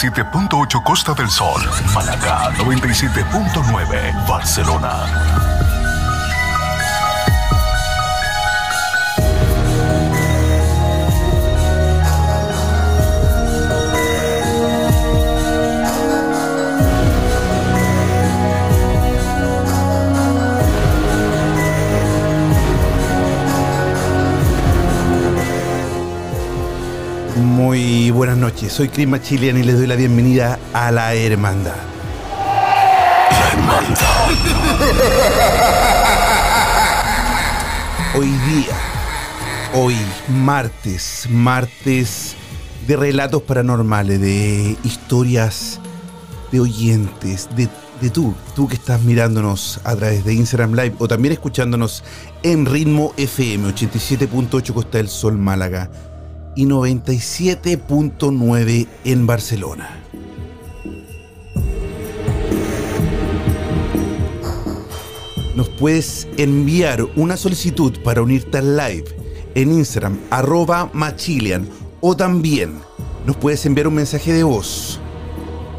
87.8 Costa del Sol, Málaga 97.9 Barcelona. Muy buenas noches, soy Chris Machilian y les doy la bienvenida a la Hermandad. La Hermandad. Hoy día, hoy martes, martes de relatos paranormales, de historias de oyentes, de, de tú, tú que estás mirándonos a través de Instagram Live o también escuchándonos en Ritmo FM 87.8 Costa del Sol Málaga y 97.9 en Barcelona. Nos puedes enviar una solicitud para unirte al live en Instagram, arroba machilian, o también nos puedes enviar un mensaje de voz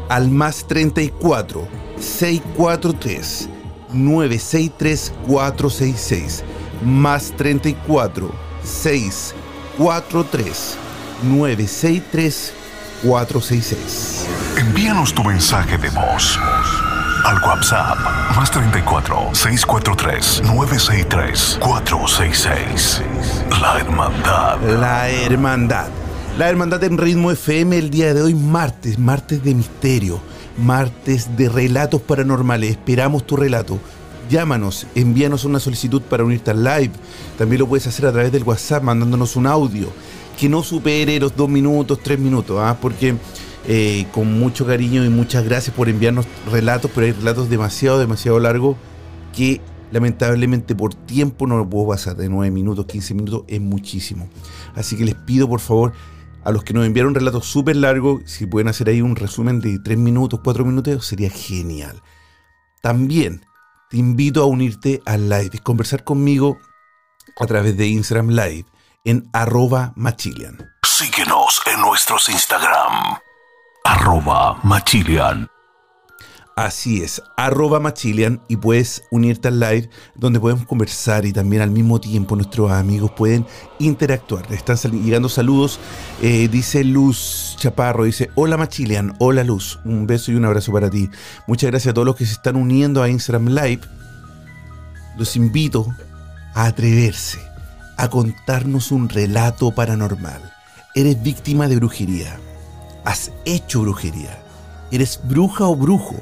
al más 34 643 963 466 más 34 643 963 466 Envíanos tu mensaje de voz al WhatsApp más 34 643 963 466. La Hermandad. La Hermandad. La Hermandad en Ritmo FM el día de hoy, martes, martes de misterio, martes de relatos paranormales. Esperamos tu relato. Llámanos, envíanos una solicitud para unirte al live. También lo puedes hacer a través del WhatsApp mandándonos un audio que no supere los dos minutos, tres minutos, ¿ah? porque eh, con mucho cariño y muchas gracias por enviarnos relatos, pero hay relatos demasiado, demasiado largos que lamentablemente por tiempo no lo puedo pasar de 9 minutos, 15 minutos, es muchísimo. Así que les pido por favor a los que nos enviaron relatos súper largos, si pueden hacer ahí un resumen de 3 minutos, 4 minutos, sería genial. También te invito a unirte al live y conversar conmigo a través de Instagram Live en arroba machilian. Síguenos en nuestros Instagram. Arroba Machilian. Así es, arroba machilian y puedes unirte al live donde podemos conversar y también al mismo tiempo nuestros amigos pueden interactuar. Están llegando saludos, eh, dice Luz Chaparro, dice, hola Machilian, hola Luz, un beso y un abrazo para ti. Muchas gracias a todos los que se están uniendo a Instagram Live. Los invito a atreverse, a contarnos un relato paranormal. Eres víctima de brujería, has hecho brujería, eres bruja o brujo.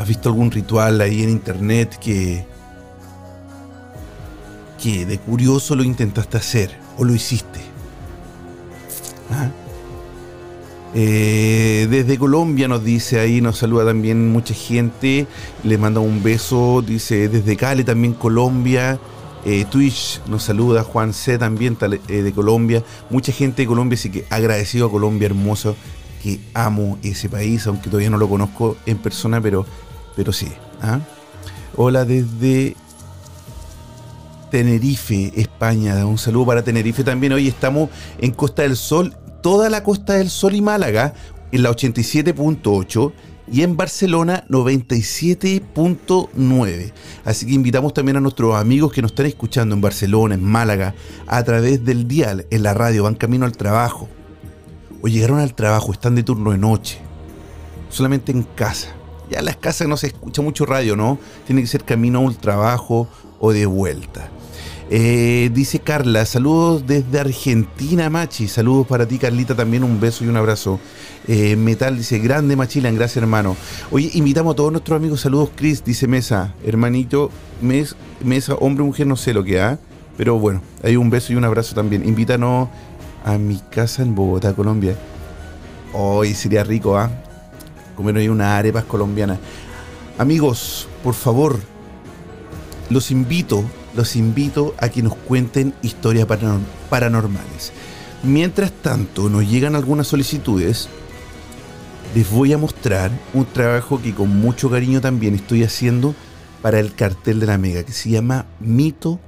¿Has visto algún ritual ahí en internet que que de curioso lo intentaste hacer o lo hiciste? ¿Ah? Eh, desde Colombia nos dice ahí, nos saluda también mucha gente, le manda un beso, dice desde Cali también Colombia, eh, Twitch nos saluda, Juan C también eh, de Colombia, mucha gente de Colombia, así que agradecido a Colombia hermoso, que amo ese país, aunque todavía no lo conozco en persona, pero, pero sí. ¿ah? Hola desde Tenerife, España. Un saludo para Tenerife también. Hoy estamos en Costa del Sol, toda la Costa del Sol y Málaga, en la 87.8 y en Barcelona 97.9. Así que invitamos también a nuestros amigos que nos están escuchando en Barcelona, en Málaga, a través del dial, en la radio, van camino al trabajo. O llegaron al trabajo, están de turno de noche, solamente en casa. Ya en las casas no se escucha mucho radio, ¿no? Tiene que ser camino al trabajo o de vuelta. Eh, dice Carla, saludos desde Argentina, Machi. Saludos para ti, Carlita, también un beso y un abrazo. Eh, Metal dice, grande Machilan, gracias hermano. Oye, invitamos a todos nuestros amigos, saludos Chris, dice Mesa, hermanito, Mesa, hombre, mujer, no sé lo que ha, pero bueno, hay un beso y un abrazo también. Invítanos a mi casa en Bogotá, Colombia. Hoy sería rico, ¿ah? Comer hoy unas arepas colombianas. Amigos, por favor, los invito los invito a que nos cuenten historias paranormales. Mientras tanto, nos llegan algunas solicitudes. Les voy a mostrar un trabajo que con mucho cariño también estoy haciendo para el cartel de la Mega, que se llama Mito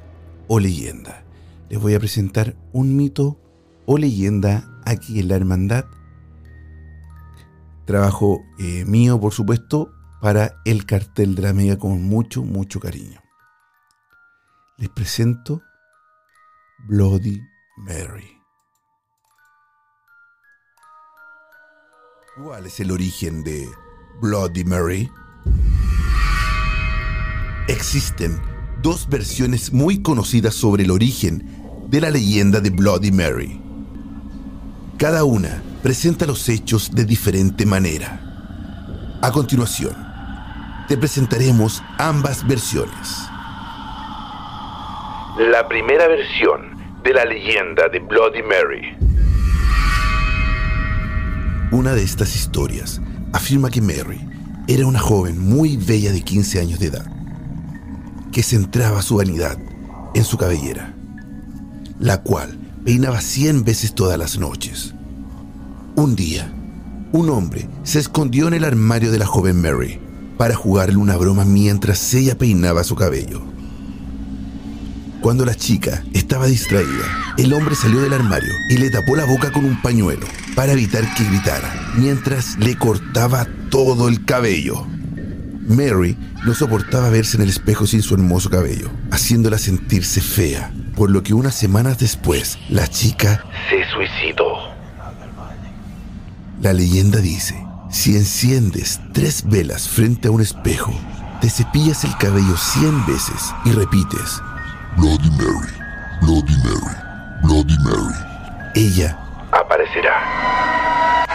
o Leyenda. Les voy a presentar un mito o leyenda aquí en la Hermandad. Trabajo eh, mío, por supuesto, para el cartel de la Mega con mucho, mucho cariño les presento Bloody Mary. ¿Cuál es el origen de Bloody Mary? Existen dos versiones muy conocidas sobre el origen de la leyenda de Bloody Mary. Cada una presenta los hechos de diferente manera. A continuación, te presentaremos ambas versiones la primera versión de la leyenda de Bloody Mary. Una de estas historias afirma que Mary era una joven muy bella de 15 años de edad, que centraba su vanidad en su cabellera, la cual peinaba 100 veces todas las noches. Un día, un hombre se escondió en el armario de la joven Mary para jugarle una broma mientras ella peinaba su cabello. Cuando la chica estaba distraída, el hombre salió del armario y le tapó la boca con un pañuelo para evitar que gritara, mientras le cortaba todo el cabello. Mary no soportaba verse en el espejo sin su hermoso cabello, haciéndola sentirse fea, por lo que unas semanas después la chica se suicidó. La leyenda dice, si enciendes tres velas frente a un espejo, te cepillas el cabello cien veces y repites, Bloody Mary, Bloody Mary, Bloody Mary. Ella aparecerá.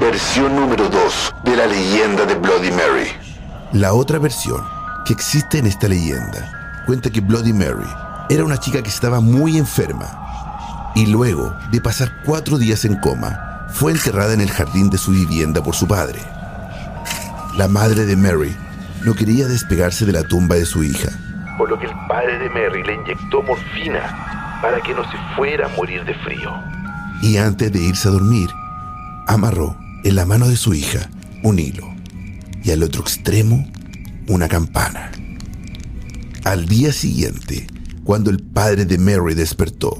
Versión número 2 de la leyenda de Bloody Mary. La otra versión que existe en esta leyenda cuenta que Bloody Mary era una chica que estaba muy enferma y luego de pasar cuatro días en coma fue enterrada en el jardín de su vivienda por su padre. La madre de Mary no quería despegarse de la tumba de su hija por lo que el padre de Mary le inyectó morfina para que no se fuera a morir de frío. Y antes de irse a dormir, amarró en la mano de su hija un hilo y al otro extremo una campana. Al día siguiente, cuando el padre de Mary despertó,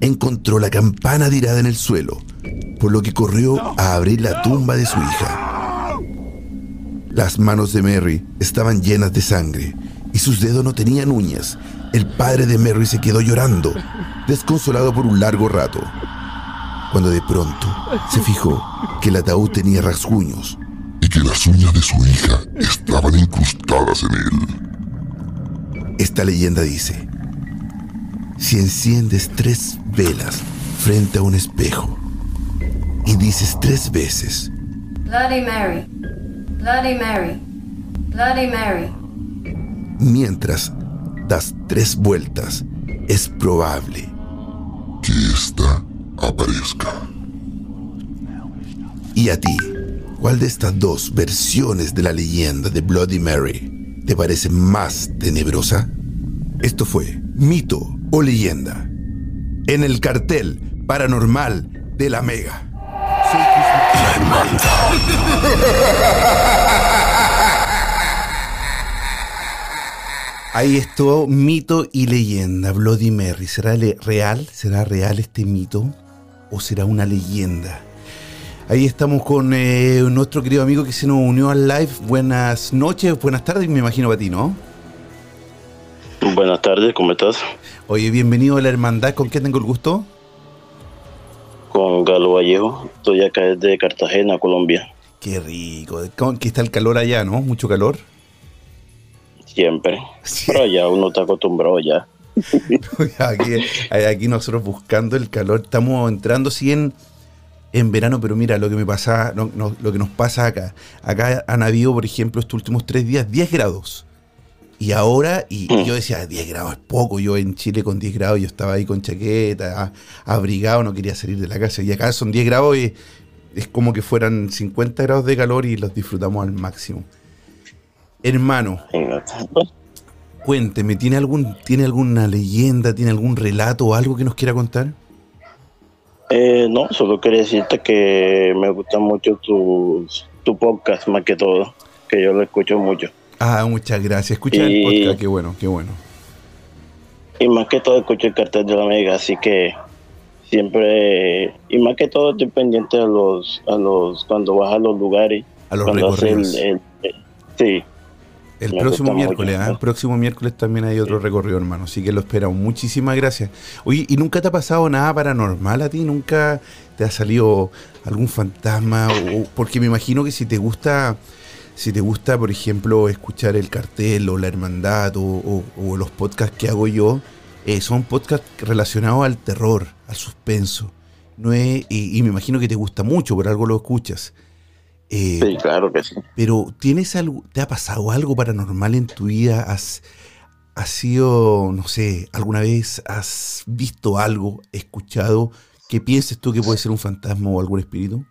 encontró la campana tirada en el suelo, por lo que corrió a abrir la tumba de su hija. Las manos de Mary estaban llenas de sangre y sus dedos no tenían uñas. El padre de Mary se quedó llorando, desconsolado por un largo rato, cuando de pronto se fijó que el ataúd tenía rasguños y que las uñas de su hija estaban incrustadas en él. Esta leyenda dice, si enciendes tres velas frente a un espejo y dices tres veces, Bloody Mary, Bloody Mary, Bloody Mary, mientras das tres vueltas, es probable que ésta aparezca. ¿Y a ti? ¿Cuál de estas dos versiones de la leyenda de Bloody Mary te parece más tenebrosa? Esto fue Mito o Leyenda en el cartel paranormal de la Mega. Ahí estuvo mito y leyenda, Bloody Mary. ¿Será real? ¿Será real este mito? ¿O será una leyenda? Ahí estamos con eh, nuestro querido amigo que se nos unió al live. Buenas noches, buenas tardes, me imagino para ti, ¿no? Buenas tardes, ¿cómo estás? Oye, bienvenido a la hermandad. ¿Con quién tengo el gusto? Con Galo Vallejo. Estoy acá desde Cartagena, Colombia. Qué rico. Aquí está el calor allá, ¿no? Mucho calor. Siempre. Pero ya uno está acostumbrado ya. aquí, aquí nosotros buscando el calor. Estamos entrando, sí, en en verano, pero mira lo que me pasa, lo que nos pasa acá. Acá han habido, por ejemplo, estos últimos tres días 10 grados. Y ahora, y, mm. yo decía, 10 grados es poco. Yo en Chile con 10 grados, yo estaba ahí con chaqueta, abrigado, no quería salir de la casa. Y acá son 10 grados y es como que fueran 50 grados de calor y los disfrutamos al máximo. Hermano, cuénteme, ¿tiene, algún, ¿tiene alguna leyenda, tiene algún relato o algo que nos quiera contar? Eh, no, solo quería decirte que me gusta mucho tu, tu podcast, más que todo, que yo lo escucho mucho. Ah, muchas gracias. Escucha el podcast, qué bueno, qué bueno. Y más que todo escucho el cartel de la Mega, así que siempre, y más que todo estoy pendiente a los, a los, cuando vas a los lugares. A los recorridos. sí, el próximo miércoles, ¿ah? el próximo miércoles también hay otro recorrido, hermano. Así que lo esperamos. Muchísimas gracias. Oye, ¿y nunca te ha pasado nada paranormal a ti? ¿Nunca te ha salido algún fantasma? porque me imagino que si te gusta, si te gusta, por ejemplo, escuchar el cartel o la hermandad o, los podcasts que hago yo, eh, son podcasts relacionados al terror, al suspenso. No y, y me imagino que te gusta mucho, por algo lo escuchas. Eh, sí, claro que sí. Pero ¿tienes algo, te ha pasado algo paranormal en tu vida? ¿Has, sido, no sé, alguna vez has visto algo, escuchado que pienses tú que puede ser un fantasma o algún espíritu?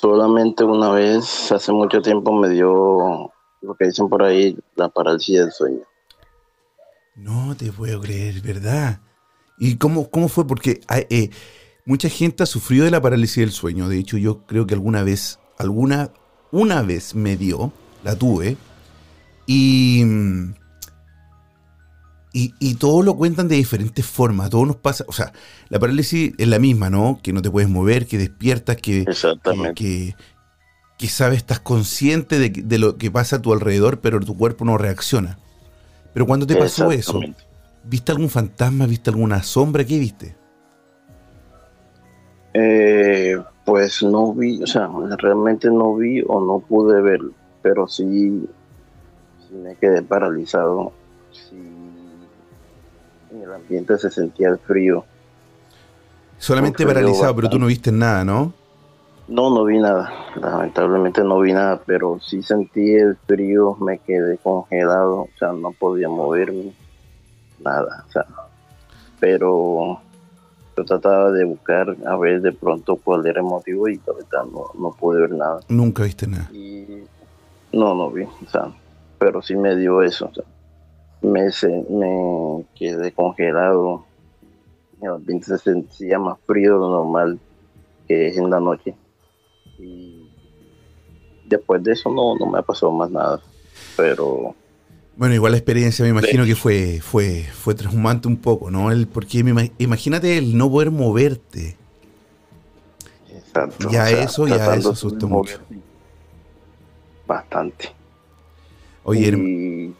Solamente una vez, hace mucho tiempo, me dio lo que dicen por ahí, la parálisis del sueño. No te puedo creer, ¿verdad? ¿Y cómo, cómo fue? Porque eh, mucha gente ha sufrido de la parálisis del sueño. De hecho, yo creo que alguna vez alguna, una vez me dio, la tuve, y, y, todo lo cuentan de diferentes formas, todo nos pasa, o sea, la parálisis es la misma, ¿no? Que no te puedes mover, que despiertas, que, que, que, sabes, estás consciente de, lo que pasa a tu alrededor, pero tu cuerpo no reacciona. Pero cuando te pasó eso, ¿viste algún fantasma, viste alguna sombra? ¿Qué viste? Eh, pues no vi, o sea, realmente no vi o no pude ver, pero sí, me quedé paralizado. Sí, en el ambiente se sentía el frío. Solamente paralizado, pero tú no viste nada, ¿no? No, no vi nada. Lamentablemente no vi nada, pero sí sentí el frío, me quedé congelado, o sea, no podía moverme, nada, o sea, pero trataba de buscar a ver de pronto cuál era el motivo y no, no pude ver nada. Nunca viste nada. no, no vi, o sea, pero sí me dio eso. Me, me quedé congelado. El ambiente se sentía más frío de lo normal que es en la noche. Y después de eso no, no me ha pasado más nada. Pero bueno, igual la experiencia me imagino que fue, fue, fue traumante un poco, ¿no? El, porque imagínate el no poder moverte. Exacto. Ya eso, ya eso asustó mucho. Bastante. Oye,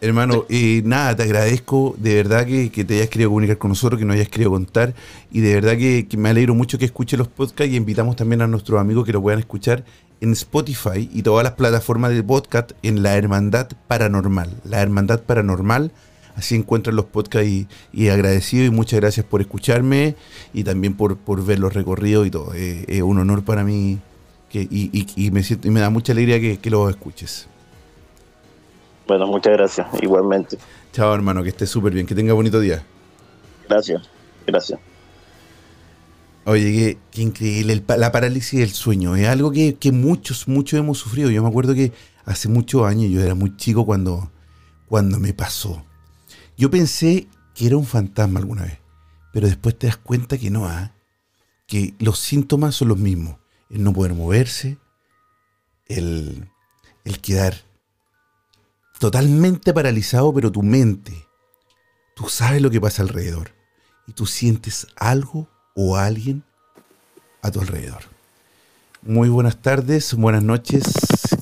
hermano, y nada, te agradezco de verdad que, te hayas querido comunicar con nosotros, que nos hayas querido contar, y de verdad que, que me alegro mucho que escuche los podcasts y invitamos también a nuestros amigos que lo puedan escuchar en Spotify y todas las plataformas de podcast en La Hermandad Paranormal. La Hermandad Paranormal. Así encuentran los podcasts y, agradecido y muchas gracias por escucharme y también por, por ver los recorridos y todo. Eh, es un honor para mí que, y, me siento, y me da mucha alegría que, que lo escuches. Bueno, muchas gracias, igualmente. Chao hermano, que estés súper bien, que tenga bonito día. Gracias, gracias. Oye, qué, increíble. la parálisis del sueño es algo que, muchos, muchos hemos sufrido. Yo me acuerdo que hace muchos años, yo era muy chico cuando, cuando me pasó. Yo pensé que era un fantasma alguna vez, pero después te das cuenta que no, ¿ah? que los síntomas son los mismos. El no poder moverse, el, el quedar totalmente paralizado, pero tu mente, tú sabes lo que pasa alrededor y tú sientes algo o alguien a tu alrededor. Muy buenas tardes, buenas noches.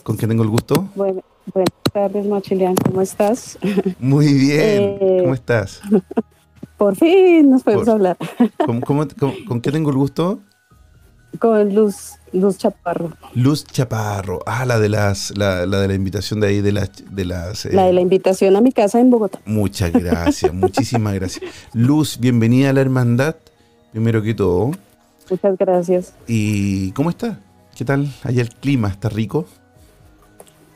¿Con quién tengo el gusto? Bueno, buenas tardes, Machilian. ¿Cómo estás? Muy bien. Eh, ¿Cómo estás? Por fin nos podemos Por- hablar. ¿Cómo- cómo- cómo- ¿Con qué tengo el gusto? Con Luz, Luz Chaparro. Luz Chaparro. Ah, la de las, la, la de la invitación de ahí de las, de las. eh, La de la invitación a mi casa en Bogotá. Muchas gracias, muchísimas gracias. Luz, bienvenida a la hermandad, primero que todo. Muchas gracias. ¿Y cómo está? ¿Qué tal? Allá el clima, ¿está rico?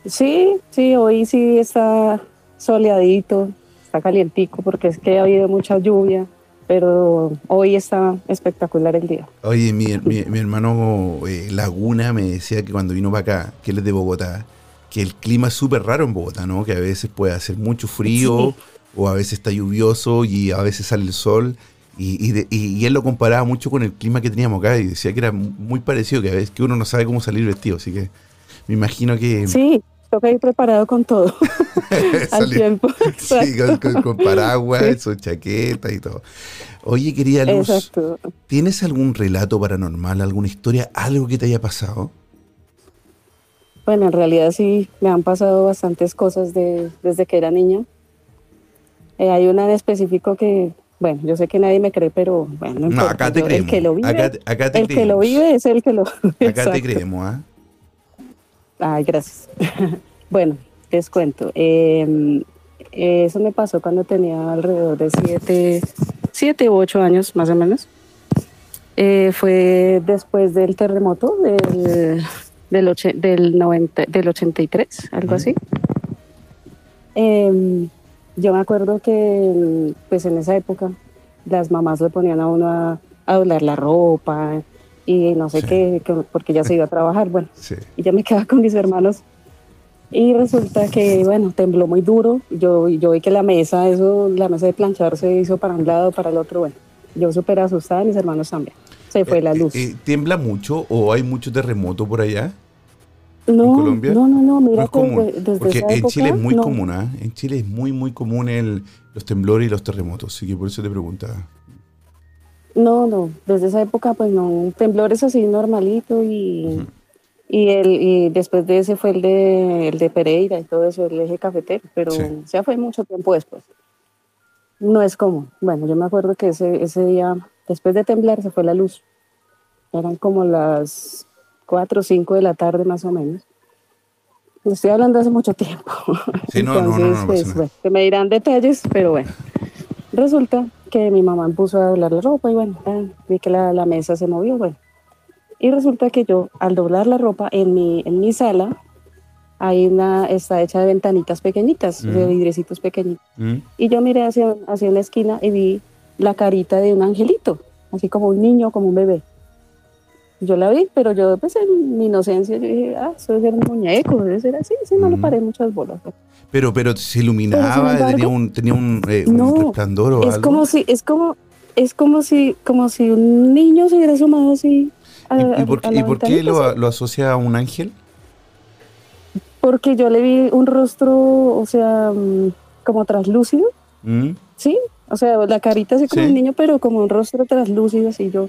Sí, sí, hoy sí está soleadito, está calientico porque es que ha habido mucha lluvia, pero hoy está espectacular el día. Oye, mi, mi- mi hermano eh, Laguna me decía que cuando vino para acá, que él es de Bogotá, que el clima es súper raro en Bogotá, ¿no? Que a veces puede hacer mucho frío, Sí. o a veces está lluvioso y a veces sale el sol. Y, y de- y- y él lo comparaba mucho con el clima que teníamos acá y decía que era muy parecido, que a veces que uno no sabe cómo salir vestido, así que me imagino que... Sí, toca ir preparado con todo al tiempo. Sí, con, con- con paraguas, su chaqueta y todo. Oye, querida Luz, Exacto. ¿tienes algún relato paranormal, alguna historia, algo que te haya pasado? Bueno, en realidad sí, me han pasado bastantes cosas de, desde que era niña. Eh, hay una en específico que, bueno, yo sé que nadie me cree, pero bueno, no acá te yo- creemos. El que lo vive, acá, te- acá te el que lo vive es el que lo... Acá te creemos, ¿ah? Ay, gracias. bueno, les cuento. Eh, eso me pasó cuando tenía alrededor de siete, siete u ocho años, más o menos. Eh, fue después del terremoto del, del, oche- del, 90, del 83, algo así. Eh, yo me acuerdo que pues en esa época las mamás le ponían a uno a, a doblar la ropa y no sé Sí. qué, que- porque ya se iba a trabajar. Bueno, Sí. y yo me quedaba con mis hermanos. Y resulta que, bueno, tembló muy duro. Yo, yo vi que la mesa, eso, la mesa de planchar se hizo para un lado, para el otro. Bueno, yo súper asustada, mis hermanos también. Se fue la Eh, luz. eh, ¿Tiembla mucho o hay mucho terremoto por allá? no, Colombia? no, no, no, No mira es que común. de- desde Porque esa en época, Chile es muy no. común, ¿ah? En Chile es muy, muy común el, los temblores y los terremotos. Así que por eso te preguntaba. No, no, desde esa época, pues no, un temblor es así normalito y, y, el, y después de ese fue el de, el de Pereira y todo eso, el eje cafetero, pero Sí. ya fue mucho tiempo después. No es común. Bueno, yo me acuerdo que ese, ese día, después de temblar, se fue la luz. Eran como las 4 o 5 de la tarde más o menos. Estoy hablando hace mucho tiempo. Sí, no, no, no, no, pues, nada. bueno, que me dirán detalles, pero bueno. Resulta que mi mamá me puso a doblar la ropa y bueno, vi que la, la mesa se movió, bueno. Y resulta que yo, al doblar la ropa en mi, en mi sala, hay una, está hecha de ventanitas pequeñitas, de Ujú. vidrecitos pequeñitos. ¿Mm? Y yo miré hacia, hacia una esquina y vi la carita de un angelito, así como un niño, como un bebé. Yo la vi, pero yo pues en mi inocencia yo dije, ah, eso debe ser un muñeco, debe ser así, sí, no le Ujú. paré muchas bolas. Pero, pero se iluminaba, embargo, tenía un, tenía un, eh, un no, resplandor o Es algo. como si, es como, es como si, como si un niño se hubiera asomado así. a- ¿Y, por, a y por qué lo, lo asocia a un ángel? Porque yo le vi un rostro, o sea, mm, como traslúcido, ¿Mm? ¿sí? O sea, la carita así como Sí. un niño, pero como un rostro traslúcido, así yo.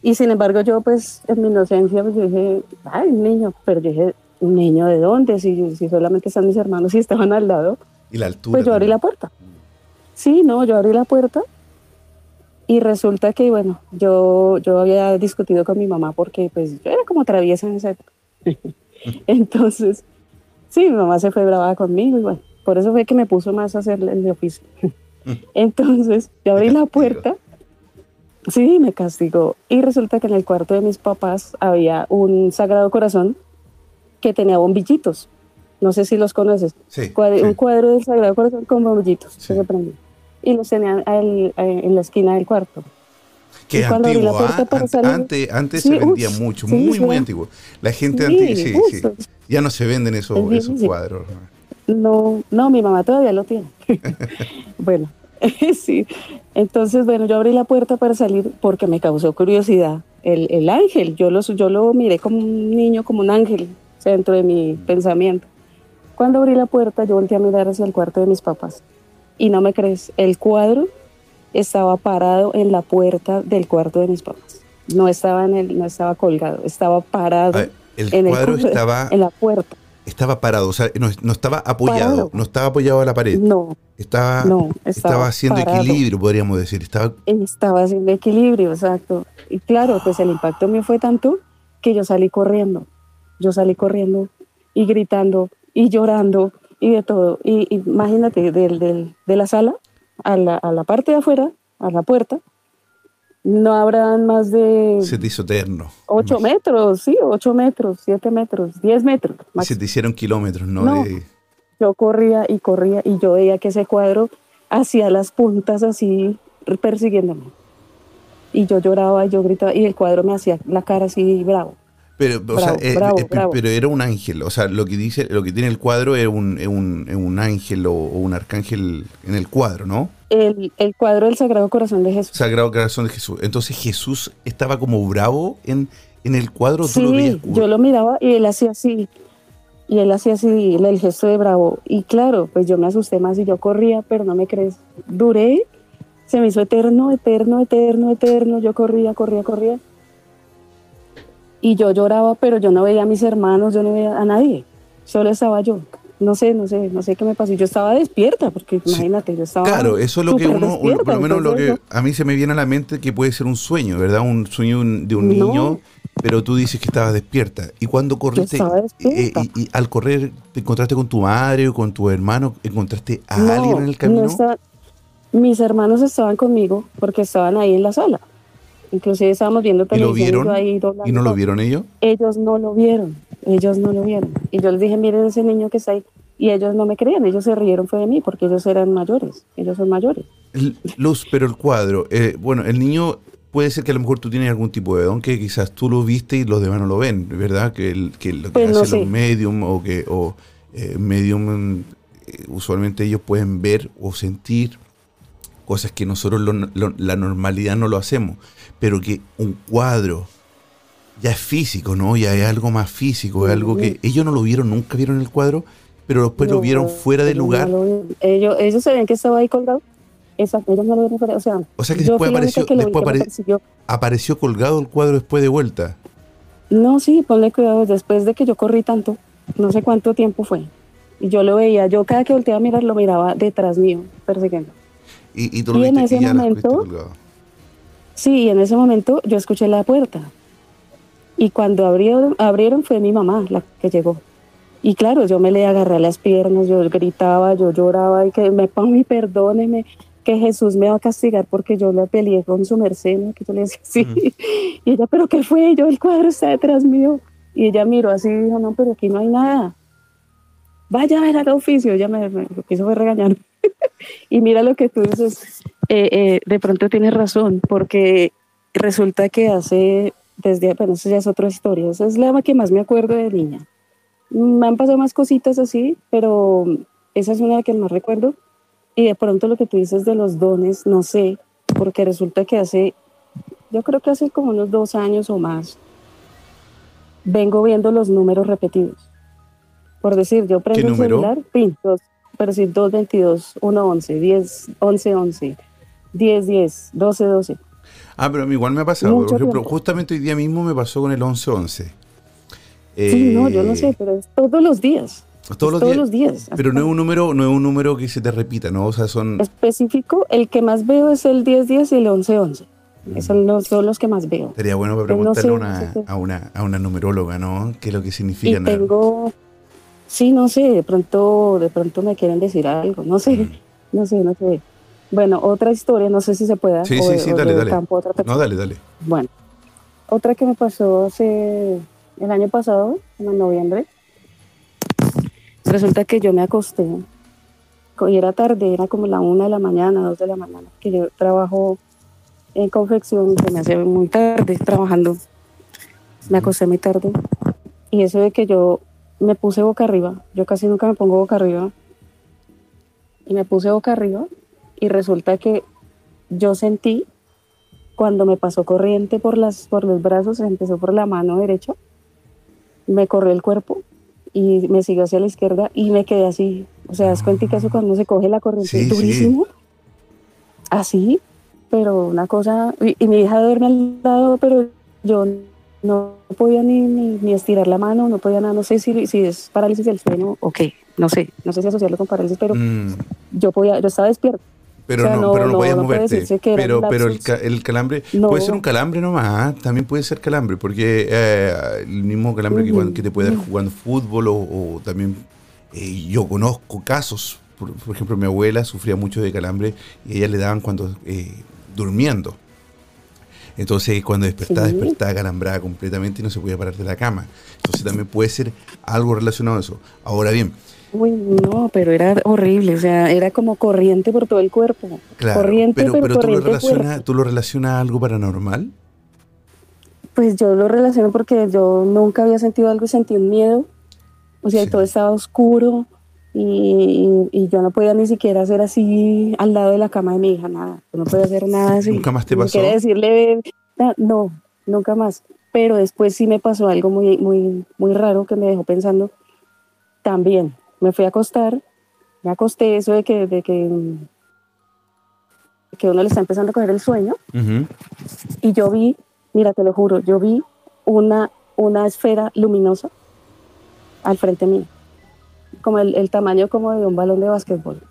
Y sin embargo, yo, pues, en mi inocencia, pues yo dije, ay, un niño, pero yo dije, ¿un niño de dónde? Si, si solamente están mis hermanos y estaban al lado. Y la altura. Pues yo abrí la puerta. Sí, no, yo abrí la puerta y resulta que, bueno, yo, yo había discutido con mi mamá porque pues yo era como traviesa en esa época. Entonces, sí, mi mamá se fue brava conmigo y bueno, por eso fue que me puso más a hacer el de oficio. Entonces, yo abrí la puerta, sí, me castigó y resulta que en el cuarto de mis papás había un Sagrado Corazón que tenía bombillitos. No sé si los conoces. Sí, Cuadri- sí. Un cuadro del Sagrado Corazón con bombillitos Sí. que se. Y los tenían al- eh, en la esquina del cuarto. Que antiguo, ¿ah? salir- Antes, antes Sí, se vendía uy, mucho, sí, muy, sí, muy antiguo. La gente antigua, sí, sí. justo. Ya no se venden esos, Es esos cuadros. ¿no? No, mi mamá todavía lo tiene. bueno, sí. Entonces, bueno, yo abrí la puerta para salir porque me causó curiosidad. El, el ángel, yo lo, yo lo miré como un niño, como un ángel, o sea, dentro de mi pensamiento. Cuando abrí la puerta, yo volteé a mirar hacia el cuarto de mis papás. Y no me crees, el cuadro estaba parado en la puerta del cuarto de mis papás. no estaba en el, no estaba colgado, estaba parado Ah, el en, el cuadro corredor, estaba, en la puerta. estaba parado, o sea, no, no estaba apoyado, Parado. no estaba apoyado a la pared. No, Estaba, no, estaba, estaba, haciendo parado. equilibrio, podríamos decir. Estaba, Estaba haciendo equilibrio, exacto. Y claro, pues el impacto me fue tanto que yo salí corriendo. Yo salí corriendo y gritando y llorando y de todo. Y, imagínate, del, del- de la sala a la, a la parte de afuera, a la puerta, no habrán más de se te hizo eterno. 8 metros, sí, 8 metros, 7 metros, 10 metros. Se te hicieron kilómetros, ¿no? No. De- Yo corría y corría y yo veía que ese cuadro hacía las puntas así persiguiéndome. Y yo lloraba, y yo gritaba y el cuadro me hacía la cara así bravo. Pero, o Bravo, sea, eh, bravo, eh, bravo. pero era un ángel. O sea, lo que dice, lo que tiene el cuadro es un, es un, es un ángel o, o un arcángel en el cuadro, ¿no? El, el cuadro del Sagrado Corazón de Jesús. Sagrado Corazón de Jesús. Entonces Jesús estaba como bravo en, en el cuadro. ¿Tú lo veías Sí, como- yo lo miraba y él hacía así. Y él hacía así el gesto de bravo. Y claro, pues yo me asusté más y yo corría, pero no me crees. Duré, se me hizo eterno, eterno, eterno, eterno. Yo corría, corría, corría. Y yo lloraba, pero yo no veía a mis hermanos, yo no veía a nadie. Solo estaba yo. No sé, no sé, no sé qué me pasó. Yo estaba despierta, porque Sí. imagínate, yo estaba. Claro, eso es lo que uno, por lo menos lo que a mí se me viene a la mente que puede ser un sueño, ¿verdad? Un sueño de un No. niño, pero tú dices que estabas despierta. Y cuando corriste, eh, despierta. y, y al correr, ¿te encontraste con tu madre o con tu hermano? ¿Encontraste a No, alguien en el no camino? estaba- mis hermanos estaban conmigo porque estaban ahí en la sala. Inclusive estábamos viendo ¿Y lo televisión. vieron? ahí ¿Y no lo vieron ellos? Ellos no lo vieron. Ellos no lo vieron. Y yo les dije, miren ese niño que está ahí. Y ellos no me creían. Ellos se rieron fue de mí porque ellos eran mayores. Ellos son mayores. Luz, pero el cuadro, eh, bueno, el niño puede ser que a lo mejor tú tienes algún tipo de don que quizás tú lo viste y los demás no lo ven, ¿verdad? Que, el, que lo que Pues no hacen sé. los medium o que o eh, medium eh, usualmente ellos pueden ver o sentir cosas que nosotros lo- lo- la normalidad no lo hacemos, pero que un cuadro ya es físico, ¿no? Ya es algo más físico, es algo que ellos no lo vieron, nunca vieron el cuadro, pero después lo vieron fuera de no lugar. ellos, ellos se ven que estaba ahí colgado. Exacto, ellos no lo vieron fuera. O sea, O sea que después apareció- que vi que apare-. Apareció colgado el cuadro después de vuelta. No, sí, ponle cuidado. Después de que yo corrí tanto, no sé cuánto tiempo fue. Y yo lo veía, yo cada que volteaba a mirar, lo miraba detrás mío, persiguiendo. Y, y tú lo Y en ese y momento-. Sí, y en ese momento yo escuché la puerta. Y cuando abrieron, abrieron fue mi mamá la que llegó. Y claro, yo me le agarré a las piernas, yo gritaba, yo lloraba y que me mami, perdóneme, que Jesús me va a castigar porque yo le peleé con su merced, ¿no? que yo le decía sí. Y ella, pero ¿qué fue? Y yo, el cuadro está detrás mío. Y ella miró así y dijo, no, pero aquí no hay nada. Vaya a ver al oficio. Ella me, me lo que hizo fue regañar. y mira lo que tú dices, eh, eh, de pronto tienes razón, porque resulta que hace, desde, bueno, eso ya es otra historia, esa es la que más me acuerdo de niña. Me han pasado más cositas así, pero esa es una de que más recuerdo. Y de pronto lo que tú dices de los dones, no sé, porque resulta que hace, yo creo que hace como unos dos años o más, vengo viendo los números repetidos. Por decir, yo prendo el celular, pin, dos, por decir 222, 111, 10, 11, 11, 10, 10, 12, 12. Ah, pero igual me ha pasado. Mucho Por ejemplo, tiempo. justamente hoy día mismo me pasó con el 1111. Sí, no, yo no Eh, sé, pero es todos los días. Todos, los, días, días. Pero no es un número, no es un número que se te repita, ¿no? O sea, son. Específico, el que más veo es el 10-10 y el 11-11. Esos son los, son los que más veo. Sería bueno para Pero no preguntarle sé, a, una, no sé qué. a, una, a una numeróloga, ¿no? ¿Qué es lo que Y significa? tengo, sí, no sé, de pronto, de pronto me quieren decir algo, no sé, Mm. no sé, no sé. Bueno, otra historia, no sé si se pueda. Sí, o- sí, sí, o dale, dale. campo, otra. No, dale, dale. Bueno, otra que me pasó hace el año pasado, en noviembre. Resulta que yo me acosté, co- y era tarde, era como la una de la mañana, dos de la mañana, que yo trabajo en confección, se me hace muy tarde trabajando. Me acosté muy tarde. Y eso de que yo me puse boca arriba, yo casi nunca me pongo boca arriba, y me puse boca arriba, y resulta que yo sentí cuando me pasó corriente por, las, por los brazos, empezó por la mano derecha, me corrió el cuerpo y me siguió hacia la izquierda y me quedé así. O sea, das cuenta que eso cuando se coge la corriente Sí, sí. durísimo, así, pero una cosa, y, y mi hija duerme al lado, pero yo no podía ni, ni, ni estirar la mano, no podía nada, no sé si, si es parálisis del sueño o qué, no sé, no sé si asociarlo con parálisis, pero Mm, yo podía, yo estaba despierta. pero O sea, no, no- pero no, no- podías moverte. Pero, pero el, lapsus. ca- el calambre puede ser un calambre nomás, también puede ser calambre, porque eh, el mismo calambre que, Ujú, cuando- que te puede dar jugando fútbol o, o también eh, yo conozco casos, por, por ejemplo, mi abuela sufría mucho de calambre y ella le daban cuando eh, durmiendo. Entonces, cuando despertaba, Sí. despertaba calambrada completamente y no se podía parar de la cama. Entonces, también puede ser algo relacionado a eso. Ahora bien, Uy, no, pero era horrible, o sea, era como corriente por todo el cuerpo. claro, corriente, pero, pero, pero tú, lo corriente. ¿tú lo relacionas a algo paranormal? Pues yo lo relaciono porque yo nunca había sentido algo y sentí un miedo. O sea, Sí. todo estaba oscuro y, y yo no podía ni siquiera hacer así al lado de la cama de mi hija, nada. Yo no podía hacer nada así. ¿Nunca más te pasó? siquiera decirle, "Na- no, nunca más. Pero después sí me pasó algo muy, muy, muy raro que me dejó pensando. También me fui a acostar, me acosté, eso de que, de que, que uno le está empezando a coger el sueño y yo vi, mira, te lo juro, yo vi una, una esfera luminosa al frente mío, como el, el tamaño como de un balón de básquetbol,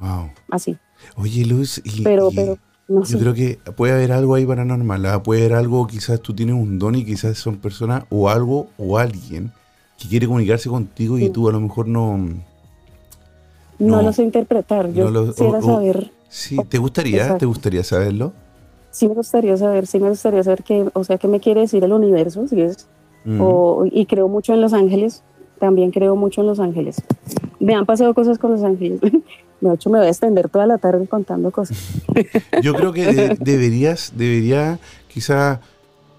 Wow. así. Oye, Luz, y, Pero, y pero, no yo sé. creo que puede haber algo ahí paranormal. ¿ah? Puede haber algo, quizás tú tienes un don y quizás son personas o algo o alguien que quiere comunicarse contigo y Sí. tú a lo mejor no... no, no, lo sé interpretar. Yo no lo- quisiera o- saber, Sí, ¿te gustaría? ¿Te gustaría saberlo? sí me gustaría saber, sí me gustaría saber qué, o sea, qué me quiere decir el universo, si es, Mm. o, y creo mucho en los ángeles, también creo mucho en los ángeles. Me han pasado cosas con los ángeles. De hecho, me voy a extender toda la tarde contando cosas. Yo creo que de- deberías, debería quizá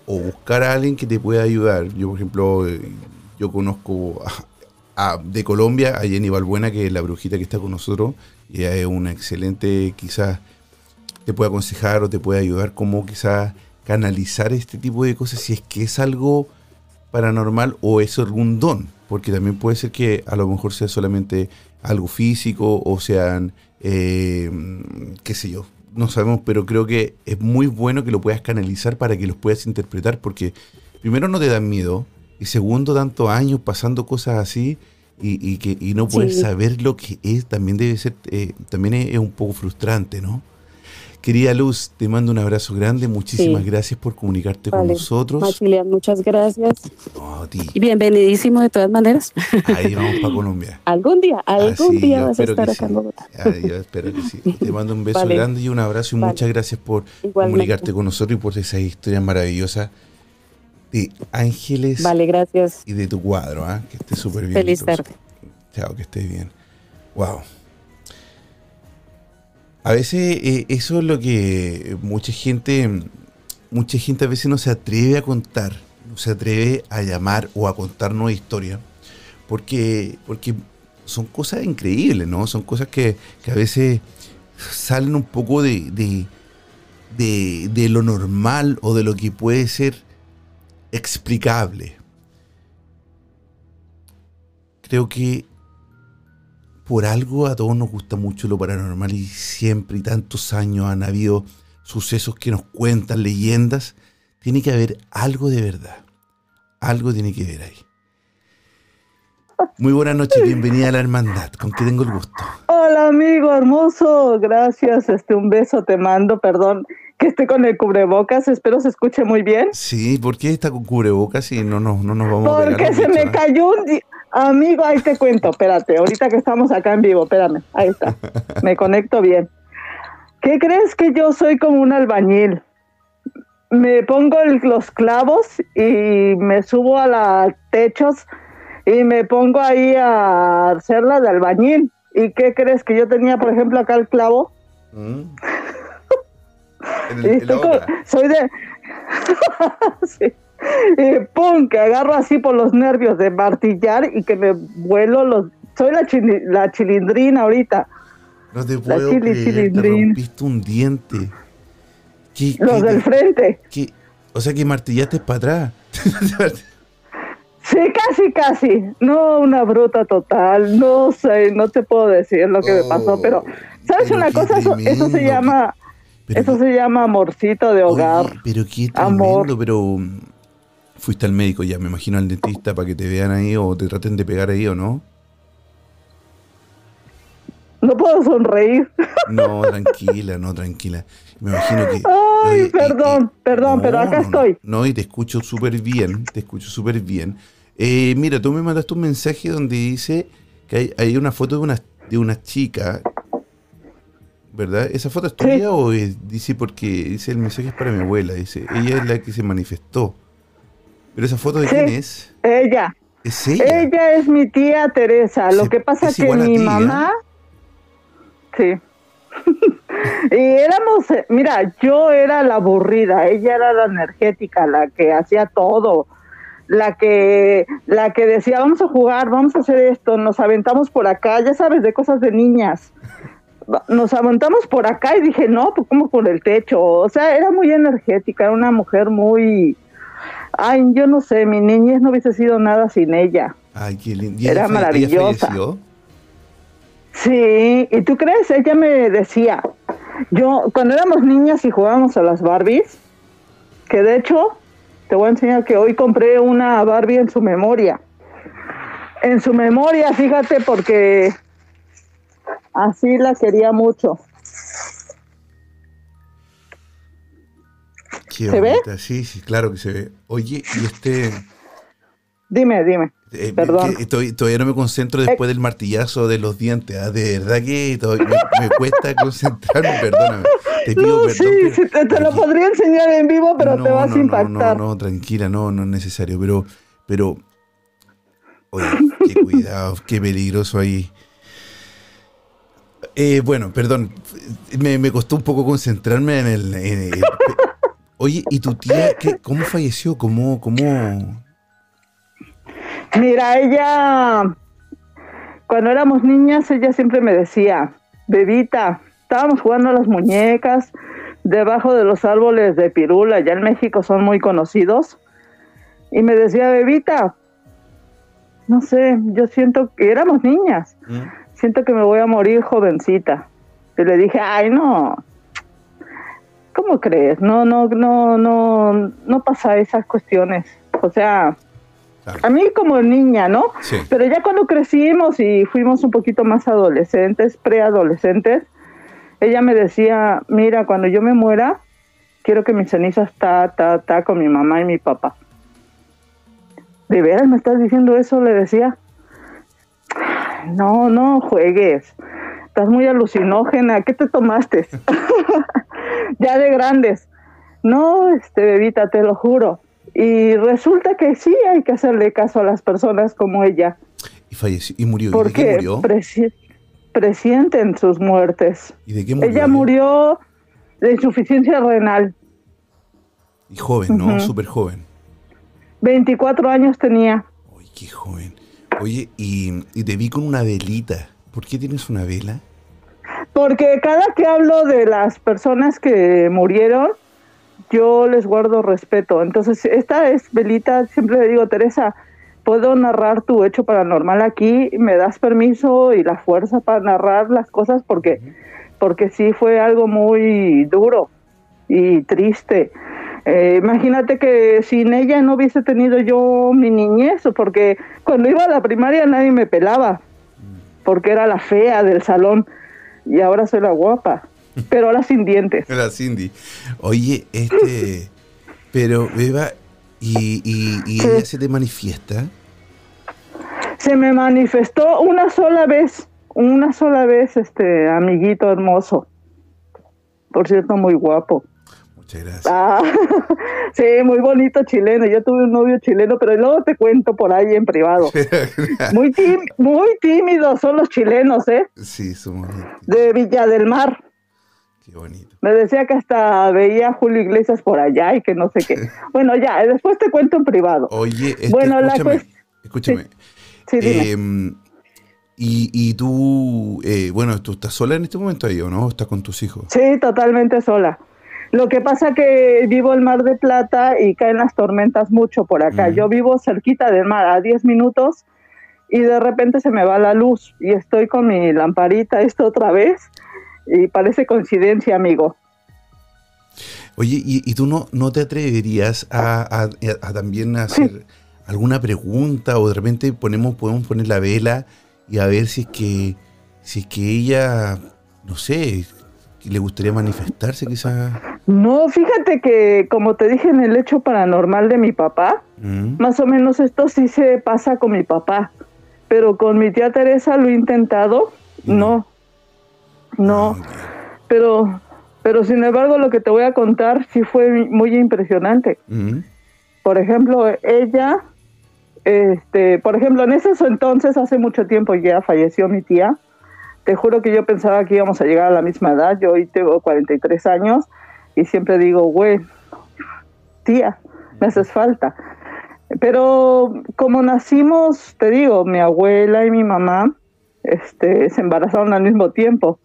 o buscar a alguien que te pueda ayudar. Yo, por ejemplo, eh, yo conozco de Colombia a Jenny Balbuena, que es la brujita que está con nosotros, ella es una excelente, quizás te puede aconsejar o te puede ayudar cómo quizás canalizar este tipo de cosas si es que es algo paranormal o es algún don, porque también puede ser que a lo mejor sea solamente algo físico o sean, eh, qué sé yo, no sabemos, pero creo que es muy bueno que lo puedas canalizar para que los puedas interpretar, porque primero no te dan miedo y segundo, tantos años pasando cosas así y, y que y no poder Sí. saber lo que es, también debe ser, eh, también es, es un poco frustrante, ¿no? Querida Luz, te mando un abrazo grande, muchísimas Sí. gracias por comunicarte con nosotros. Maximilian, muchas gracias. No, a ti. Y bienvenidísimo de todas maneras. Ahí vamos para Colombia. Algún día, algún Así, día vas a estar acá en. Bogotá. Ay, yo espero que sí. Te mando un beso Vale. grande y un abrazo y Vale. muchas gracias por Igualmente. comunicarte con nosotros y por esa historia maravillosa de Ángeles Vale, gracias. y de tu cuadro. ¿ah? Que estés súper bien. Feliz tarde. Chao, que estés bien. Wow. A veces eh, eso es lo que mucha gente, mucha gente a veces no se atreve a contar, no se atreve a llamar o a contarnos historia, porque, porque son cosas increíbles, ¿no? Son cosas que, que a veces salen un poco de, de, de, de lo normal o de lo que puede ser explicable. Creo que por algo a todos nos gusta mucho lo paranormal y siempre y tantos años han habido sucesos que nos cuentan, leyendas. Tiene que haber algo de verdad. Algo tiene que ver ahí. Muy buenas noches, bienvenida a la hermandad. ¿Con qué tengo el gusto? Hola amigo hermoso, gracias, este un beso te mando, perdón que esté con el cubrebocas, espero se escuche muy bien. Sí, ¿por qué está con cubrebocas y no nos, no nos vamos a pegar Porque se me ah? cayó un di- amigo, ahí te cuento, espérate, ahorita que estamos acá en vivo, espérame, ahí está, me conecto bien. ¿Qué crees que yo soy como un albañil? Me pongo el- los clavos y me subo a los techos y me pongo ahí a hacerla de albañil. ¿Y qué crees que yo tenía, por ejemplo, acá el clavo? ¿Mm? El- soy de. Sí. Y pum, que agarro así por los nervios de martillar y que me vuelo los. Soy la, chili- la chilindrina ahorita. No te puedo chili creer, te rompiste un diente. ¿Qué- Los qué del te- frente. qué- O sea que martillaste para atrás. Sí, casi, casi. No, una bruta total. No sé, no te puedo decir lo que me pasó, Oh, pero. ¿Sabes pero una cosa? Eso, eso se llama. Pero Eso se llama amorcito de hogar. Oye, pero qué Amor. tremendo, pero mm, fuiste al médico ya, me imagino al dentista para que te vean ahí o te traten de pegar ahí o no. No puedo sonreír. No, tranquila, no, tranquila. Me imagino que... Ay, y- perdón, y- perdón, pero acá no, estoy. No, y te escucho súper bien, te escucho súper bien. Eh, mira, tú me mandaste un mensaje donde dice que hay, hay una foto de una, de una chica, ¿verdad? ¿Esa foto es tuya o es- dice porque dice el mensaje es para mi abuela? Dice, ella es la que se manifestó. Pero esa foto de Sí. quién es? Ella. Es ella. Ella es mi tía Teresa. Lo que pasa es que mi ti, ¿eh? mamá. Sí. y éramos, eh, mira, yo era la aburrida, ella era la energética, la que hacía todo, la que, la que decía, vamos a jugar, vamos a hacer esto, nos aventamos por acá, ya sabes, de cosas de niñas. Nos aventamos por acá y dije, no, pues como por el techo. O sea, era muy energética, era una mujer muy... Ay, yo no sé, mi niñez no hubiese sido nada sin ella. Ay, qué lindo. ¿Y Era ella ella maravillosa. falleció? Sí, ¿y tú crees? Ella me decía, yo cuando éramos niñas y jugábamos a las Barbies, que de hecho te voy a enseñar que hoy compré una Barbie en su memoria. En su memoria, fíjate, porque así la quería mucho. Qué ¿Se ve? bonita. Sí, sí, claro que se ve. Oye, y este... Dime, dime. Eh, Perdón. Eh. que estoy- todavía no me concentro después del martillazo de los dientes. ah, De verdad que me, me cuesta concentrarme, perdóname. Te pido No, perdón. sí, pero- te, lo podría enseñar en vivo, pero te vas no, a impactar. No, no, tranquila, no, no es necesario. Pero, pero, oye, qué cuidado, qué peligroso ahí. Eh, bueno, perdón, me, me costó un poco concentrarme en el... en el- oye, ¿y tu tía qué, cómo falleció? ¿Cómo, cómo? Mira, ella, cuando éramos niñas, ella siempre me decía, bebita, estábamos jugando a las muñecas debajo de los árboles de pirula, ya en México son muy conocidos, y me decía, bebita, no sé, yo siento que éramos niñas, ¿Mm? siento que me voy a morir jovencita. Y le dije, ay, no, ¿cómo crees? No, no, no, no, no pasa esas cuestiones. O sea, Claro. a mí como niña, ¿no? Sí. Pero ya cuando crecimos y fuimos un poquito más adolescentes, preadolescentes, ella me decía, mira, cuando yo me muera, quiero que mis cenizas ta, ta, ta con mi mamá y mi papá. ¿De veras me estás diciendo eso? Le decía. No, no juegues. Estás muy alucinógena. ¿Qué te tomaste? ya de grandes. No, este bebita, te lo juro. Y resulta que sí hay que hacerle caso a las personas como ella, Y falleció, y murió. ¿Y de qué porque murió? presi- presienten sus muertes. ¿Y de qué murió? Ella murió de insuficiencia renal. Y joven, ¿no? Ujú. Súper joven. 24 años tenía. Uy, qué joven. Oye, y, y te vi con una velita. ¿Por qué tienes una vela? Porque cada que hablo de las personas que murieron, yo les guardo respeto. Entonces, esta es Belita, siempre le digo, Teresa, puedo narrar tu hecho paranormal aquí, me das permiso y la fuerza para narrar las cosas porque, porque sí fue algo muy duro y triste. Eh, imagínate que sin ella no hubiese tenido yo mi niñez, porque cuando iba a la primaria nadie me pelaba, porque era la fea del salón y ahora soy la guapa, pero ahora sin dientes. Era Cindy. Oye, este. pero, Beba, ¿y, y, y Sí. ella se te manifiesta? Se me manifestó una sola vez, una sola vez, este amiguito hermoso. Por cierto, muy guapo. Muchas gracias. Ah, sí, muy bonito chileno. Yo tuve un novio chileno, pero luego te cuento por ahí en privado. Muy, tím- muy tímidos son los chilenos, ¿eh? sí, somos. De Villa del Mar. Qué bonito. Me decía que hasta veía a Julio Iglesias por allá y que no sé qué. Bueno, ya, después te cuento en privado. Oye, este, Bueno, escúchame. escúchame. Sí, dime. Em, y, y tú, eh, bueno, ¿tú estás sola en este momento ahí o no? ¿O ¿Estás con tus hijos? Sí, totalmente sola. Lo que pasa que vivo en Mar de Plata y caen las tormentas mucho por acá. Yo vivo cerquita del mar, a 10 minutos, y de repente se me va la luz y estoy con mi lamparita esto otra vez y parece coincidencia, amigo. Oye, ¿y, y tú no, no te atreverías a, a- a también hacer alguna pregunta o de repente ponemos, podemos poner la vela y a ver si es que, si es que ella, no sé, le gustaría manifestarse quizás? No, fíjate que como te dije en el hecho paranormal de mi papá, Mm, más o menos esto sí se pasa con mi papá, pero con mi tía Teresa lo he intentado, no, no, ok. pero, pero sin embargo lo que te voy a contar sí fue muy impresionante. Mm, Por ejemplo, ella, este, por ejemplo, en ese entonces, hace mucho tiempo ya falleció mi tía. Te juro que yo pensaba que íbamos a llegar a la misma edad. Yo hoy tengo 43 años y siempre digo, güey, tía, me haces falta. Pero como nacimos, te digo, mi abuela y mi mamá este, se embarazaron al mismo tiempo.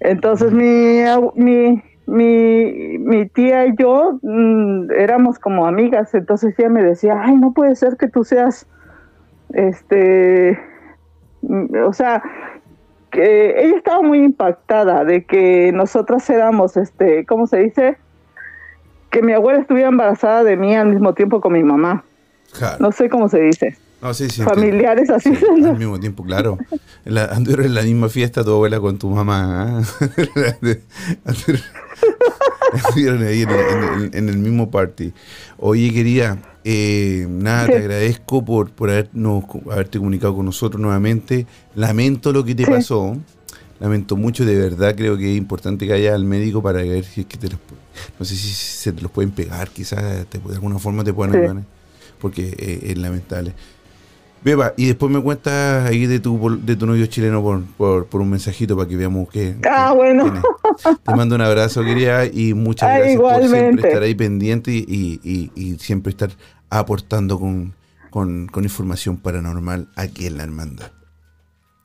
Entonces mi, mi, mi, mi tía y yo mm, éramos como amigas, entonces ella me decía, ay, no puede ser que tú seas, este, mm, o sea, que ella estaba muy impactada de que nosotras éramos, este, ¿cómo se dice? Que mi abuela estuviera embarazada de mí al mismo tiempo con mi mamá. claro. No sé cómo se dice. No, sí, sí. Familiares así. Sí, al mismo tiempo, claro. La, anduvieron en la misma fiesta tu abuela con tu mamá. ¿ah? Anduvieron- ahí en, el- en- en el mismo party. Oye, querida, eh, nada, te agradezco por, por habernos, haberte comunicado con nosotros nuevamente. Lamento lo que te Sí. pasó. Lamento mucho, de verdad creo que es importante que haya al médico para ver si es que te los, no sé si se te los pueden pegar, quizás te- de alguna forma te puedan Sí. ayudar, porque es lamentable. Beba, y después me cuentas ahí de tu de tu novio chileno por, por, por un mensajito para que veamos qué. Ah, qué bueno. Te mando un abrazo, querida, y muchas gracias por siempre estar ahí pendiente y, y- y- y siempre estar aportando con, con, con información paranormal aquí en la hermandad.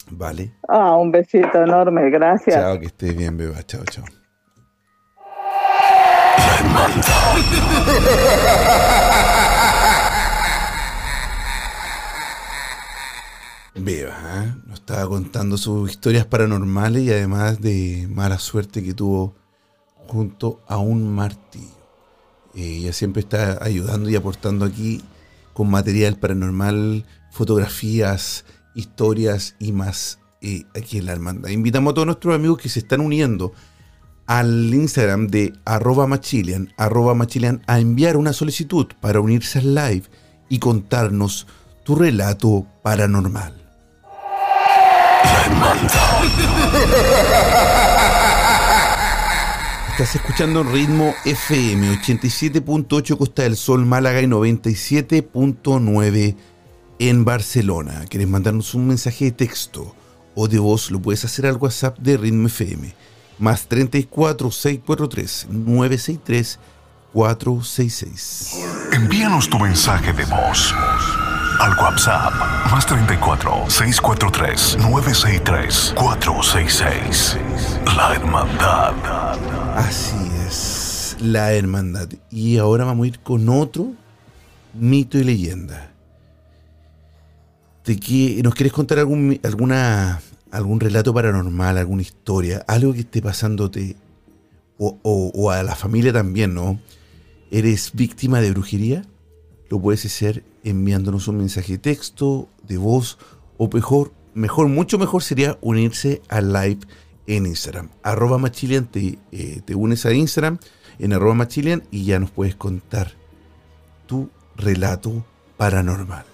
Vale. Ah, un besito enorme, gracias. Chao, que estés bien, Beba. Chao, chao. Beba, ¿eh? nos estaba contando sus historias paranormales y además de mala suerte que tuvo junto a un martillo. Eh, ella siempre está ayudando y aportando aquí con material paranormal, fotografías, historias y más eh, aquí en la hermandad. Invitamos a todos nuestros amigos que se están uniendo al Instagram de arroba machilian, arroba machilian, a enviar una solicitud para unirse al live y contarnos tu relato paranormal. Estás escuchando Ritmo FM 87.8 Costa del Sol, Málaga y 97.9 en Barcelona. ¿Quieres mandarnos un mensaje de texto o de voz? Lo puedes hacer al WhatsApp de Ritmo FM. Más 34 643 963 466. Envíanos tu mensaje de voz al WhatsApp más 34 643 963 466. La Hermandad. Así es, la hermandad. Y ahora vamos a ir con otro mito y leyenda. ¿De qué- ¿Nos quieres contar algún, alguna, algún relato paranormal, alguna historia, algo que esté pasándote o, o- o a la familia también, ¿no? ¿Eres víctima de brujería? Lo puedes hacer enviándonos un mensaje de texto, de voz, o mejor, mejor, mucho mejor sería unirse al live en Instagram. Arroba Machilian, te, eh, te unes a Instagram en arroba Machilian y ya nos puedes contar tu relato paranormal.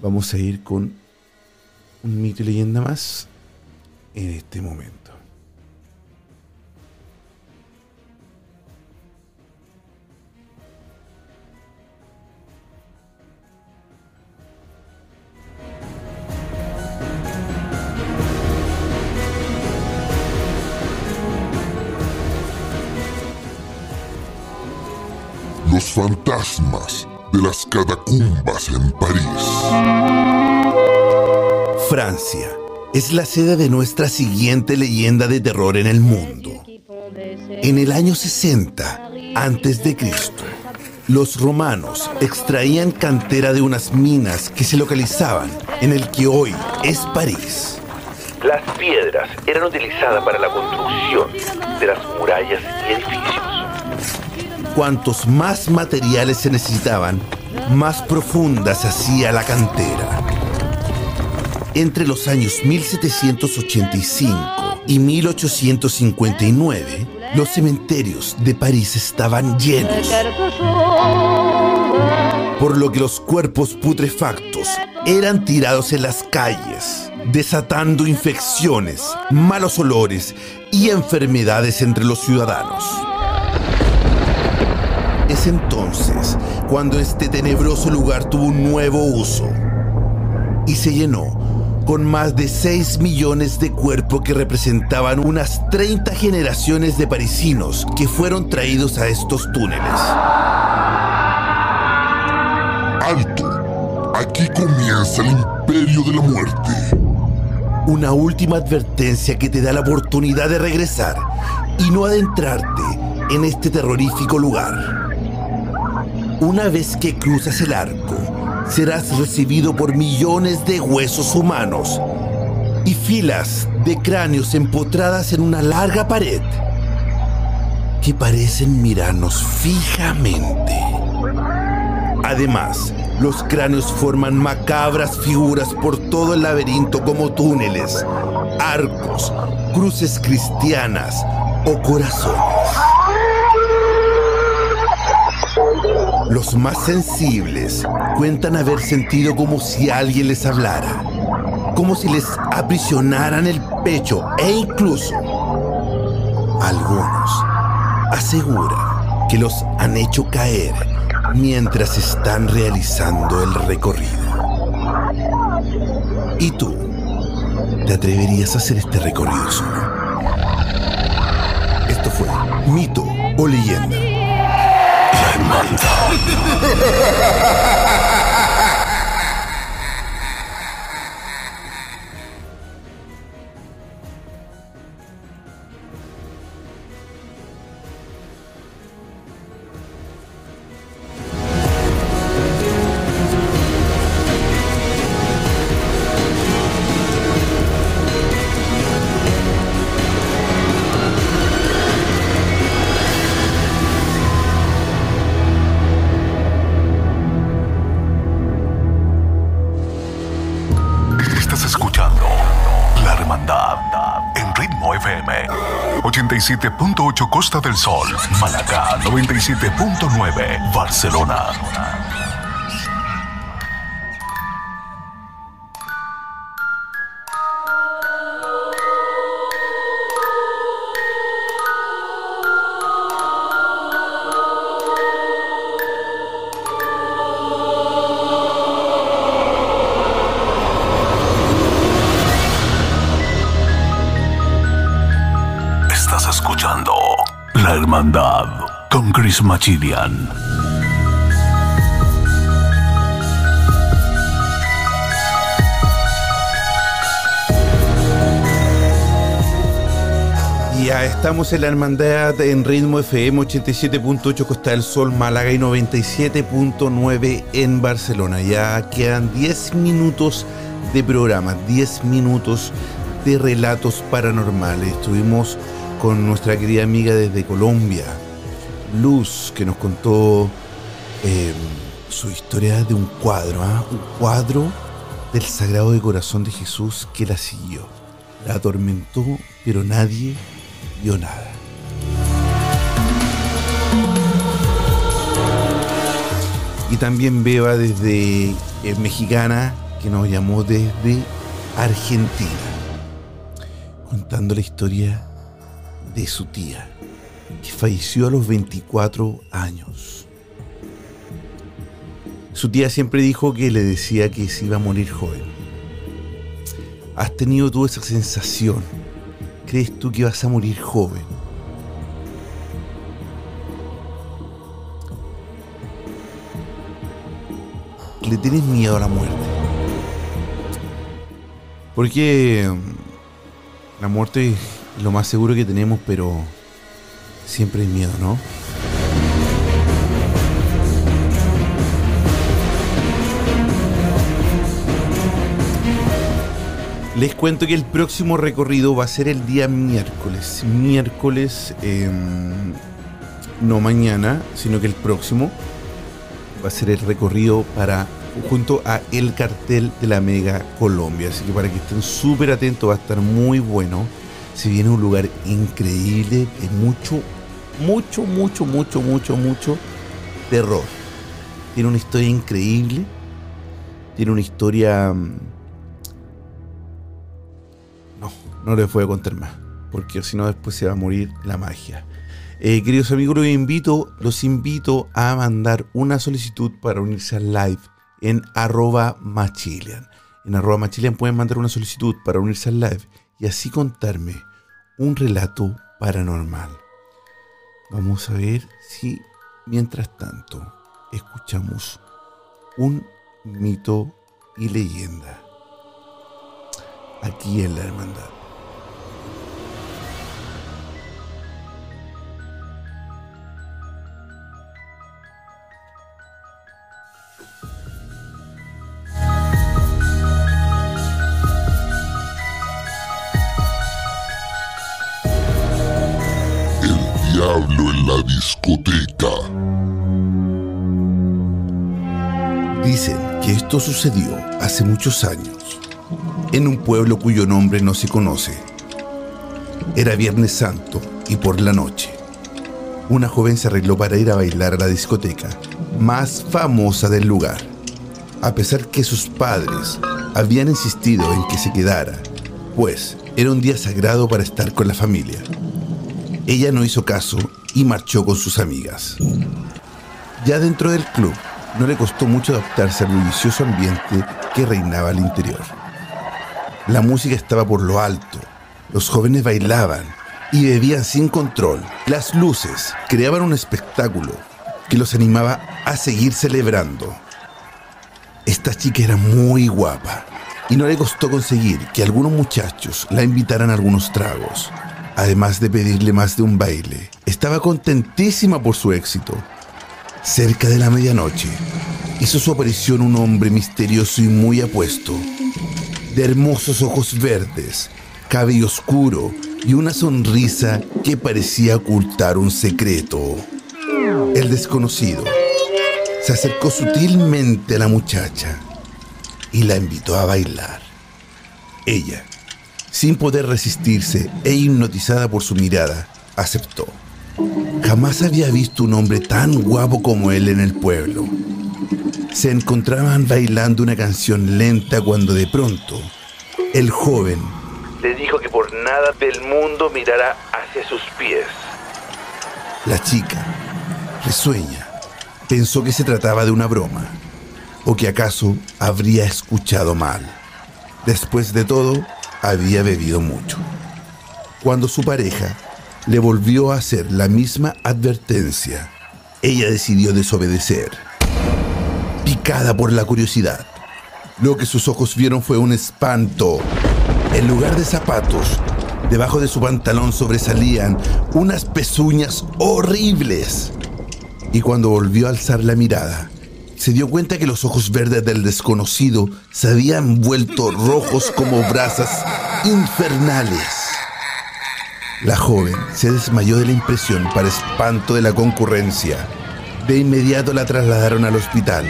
Vamos a ir con un mito y leyenda más en este momento. Fantasmas de las catacumbas en París. Francia es la sede de nuestra siguiente leyenda de terror en el mundo. En el año 60 antes de Cristo, los romanos extraían cantera de unas minas que se localizaban en el que hoy es París. Las piedras eran utilizadas para la construcción de las murallas Cuantos más materiales se necesitaban, más profunda se hacía la cantera. Entre los años 1785 y 1859, los cementerios de París estaban llenos, por lo que los cuerpos putrefactos eran tirados en las calles, desatando infecciones, malos olores y enfermedades entre los ciudadanos. Es entonces cuando este tenebroso lugar tuvo un nuevo uso y se llenó con más de 6 millones de cuerpos que representaban unas 30 generaciones de parisinos que fueron traídos a estos túneles. ¡Alto! Aquí comienza el imperio de la muerte. Una última advertencia que te da la oportunidad de regresar y no adentrarte en este terrorífico lugar. Una vez que cruzas el arco, serás recibido por millones de huesos humanos y filas de cráneos empotradas en una larga pared que parecen mirarnos fijamente. Además, los cráneos forman macabras figuras por todo el laberinto como túneles, arcos, cruces cristianas o corazones. Los más sensibles cuentan haber sentido como si alguien les hablara, como si les aprisionaran el pecho e incluso algunos aseguran que los han hecho caer mientras están realizando el recorrido. ¿Y tú? ¿Te atreverías a hacer este recorrido solo? Esto fue mito o leyenda. Estás 87.8 Costa del Sol, Málaga 97.9 Barcelona. Chris Machilian. Ya estamos en la hermandad en ritmo FM 87.8 Costa del Sol, Málaga y 97.9 en Barcelona. Ya quedan 10 minutos de programa, 10 minutos de relatos paranormales. Estuvimos con nuestra querida amiga desde Colombia, Luz, que nos contó eh, su historia de un cuadro, ¿ah? un cuadro del Sagrado de Corazón de Jesús que la siguió. La atormentó, pero nadie vio nada. Y también Beba desde eh, Mexicana, que nos llamó desde Argentina, contando la historia de su tía, que falleció a los 24 años. Su tía siempre dijo que le decía que se iba a morir joven. ¿Has tenido tú esa sensación? ¿Crees tú que vas a morir joven? ¿Le tienes miedo a la muerte? Porque mm, la muerte es lo más seguro que tenemos, pero siempre hay miedo, ¿no? Les cuento que el próximo recorrido va a ser el día miércoles. Miércoles, em, no mañana, sino que el próximo va a ser el recorrido para junto a el cartel de la Mega Colombia. Así que para que estén súper atentos, va a estar muy bueno. Se viene un lugar increíble, de mucho, mucho, mucho, mucho, mucho, mucho terror. Tiene una historia increíble. Tiene una historia. mm, No, no les voy a contar más. Porque si no, después se va a morir la magia. Eh, queridos amigos, los invito, los invito a mandar una solicitud para unirse al live en arroba machilian. En arroba machilian pueden mandar una solicitud para unirse al live y así contarme un relato paranormal. Vamos a ver si mientras tanto escuchamos un mito y leyenda aquí en la hermandad. En la discoteca. Dicen que esto sucedió hace muchos años, en un pueblo cuyo nombre no se conoce. Era Viernes Santo y por la noche, una joven se arregló para ir a bailar a la discoteca más famosa del lugar. A pesar que sus padres habían insistido en que se quedara, pues era un día sagrado para estar con la familia. Ella no hizo caso y marchó con sus amigas. Ya dentro del club, no le costó mucho adaptarse al bullicioso ambiente que reinaba al interior. La música estaba por lo alto, los jóvenes bailaban y bebían sin control. Las luces creaban un espectáculo que los animaba a seguir celebrando. Esta chica era muy guapa y no le costó conseguir que algunos muchachos la invitaran a algunos tragos. Además de pedirle más de un baile, estaba contentísima por su éxito. Cerca de la medianoche, hizo su aparición un hombre misterioso y muy apuesto, de hermosos ojos verdes, cabello oscuro y una sonrisa que parecía ocultar un secreto. El desconocido se acercó sutilmente a la muchacha y la invitó a bailar. Ella, sin poder resistirse e hipnotizada por su mirada, aceptó. Jamás había visto un hombre tan guapo como él en el pueblo. Se encontraban bailando una canción lenta cuando de pronto el joven le dijo que por nada del mundo mirara hacia sus pies. La chica, risueña, pensó que se trataba de una broma o que acaso habría escuchado mal. Después de todo, había bebido mucho. Cuando su pareja le volvió a hacer la misma advertencia, ella decidió desobedecer. Picada por la curiosidad, lo que sus ojos vieron fue un espanto. En lugar de zapatos, debajo de su pantalón sobresalían unas pezuñas horribles. Y cuando volvió a alzar la mirada, se dio cuenta que los ojos verdes del desconocido se habían vuelto rojos como brasas infernales. La joven se desmayó de la impresión para espanto de la concurrencia. De inmediato la trasladaron al hospital,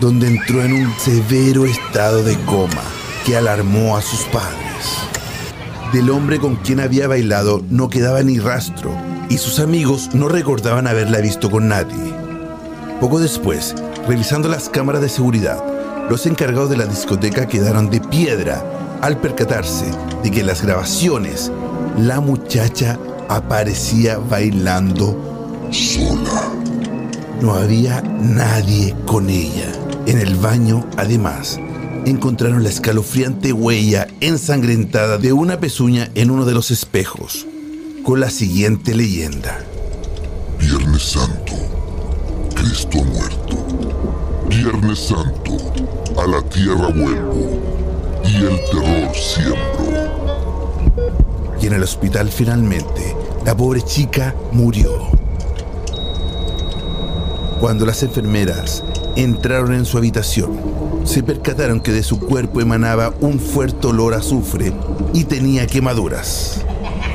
donde entró en un severo estado de coma que alarmó a sus padres. Del hombre con quien había bailado no quedaba ni rastro y sus amigos no recordaban haberla visto con nadie. Poco después, revisando las cámaras de seguridad, los encargados de la discoteca quedaron de piedra al percatarse de que en las grabaciones la muchacha aparecía bailando Sola. no había nadie con ella. En el baño, además, encontraron la escalofriante huella ensangrentada de una pezuña en uno de los espejos, con la siguiente leyenda. Viernes Santo. Cristo muerto. Viernes Santo. A la tierra vuelvo. Y el terror siembro. Y en el hospital finalmente, la pobre chica murió. Cuando las enfermeras entraron en su habitación. Se percataron que de su cuerpo emanaba un fuerte olor a azufre y tenía quemaduras.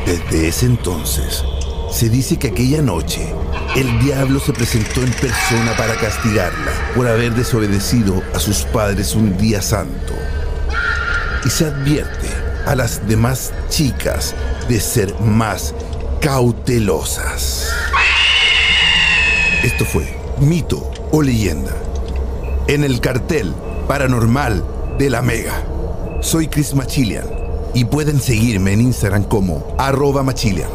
Desde ese entonces, se dice que aquella noche el diablo se presentó en persona para castigarla por haber desobedecido a sus padres un día santo. Y se advierte a las demás chicas de ser más cautelosas. Esto fue mito o leyenda en el cartel paranormal de la Mega. Soy Chris Machilian y pueden seguirme en Instagram como arroba machilian.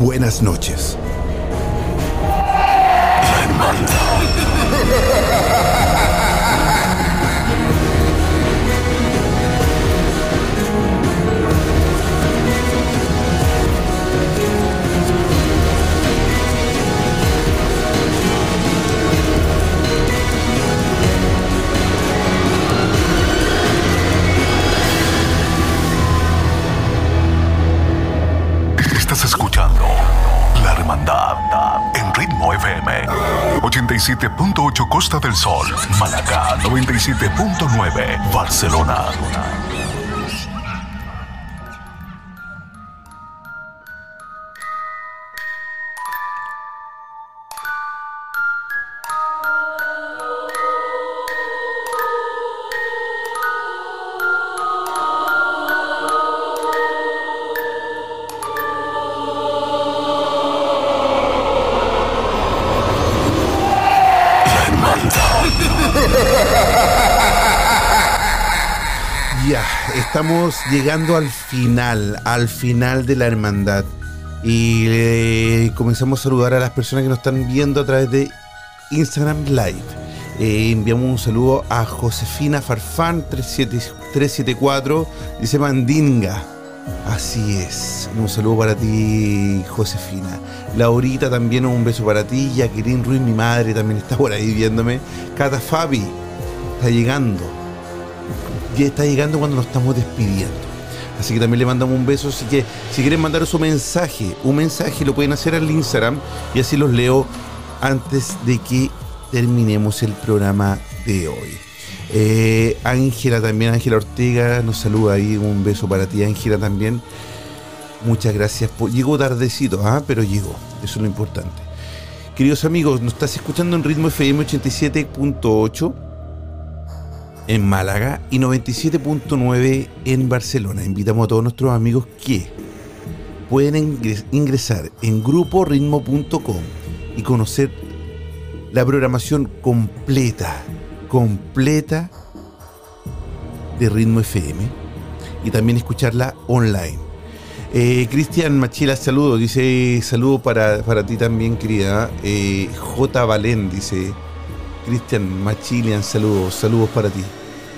Buenas noches. 87.8 Costa del Sol, Málaga 97.9 Barcelona. Estamos llegando al final, al final de la hermandad. Y eh, comenzamos a saludar a las personas que nos están viendo a través de Instagram Live. Eh, enviamos un saludo a Josefina Farfán 37 374, dice Mandinga. Así es, un saludo para ti, Josefina. Laurita también un beso para ti. Jacqueline Ruiz, mi madre, también está por ahí viéndome. Cata Fabi, está llegando ya está llegando cuando nos estamos despidiendo. Así que también le mandamos un beso. Así que si quieren mandar su mensaje, un mensaje lo pueden hacer al Instagram y así los leo antes de que terminemos el programa de hoy. Eh, Ángela también, Ángela Ortega nos saluda ahí. Un beso para ti, Ángela también. Muchas gracias. Por... Llegó tardecito, ¿ah? pero llegó. Eso es lo importante. Queridos amigos, nos estás escuchando en ritmo FM 87.8 en Málaga y 97.9 en Barcelona. Invitamos a todos nuestros amigos que pueden ingresar en gruporitmo.com y conocer la programación completa, completa de Ritmo FM y también escucharla online. Eh, Cristian Machila, saludos, dice saludo para, para ti también, querida. Eh, J. Valén dice Cristian Machilian, saludos, saludos para ti.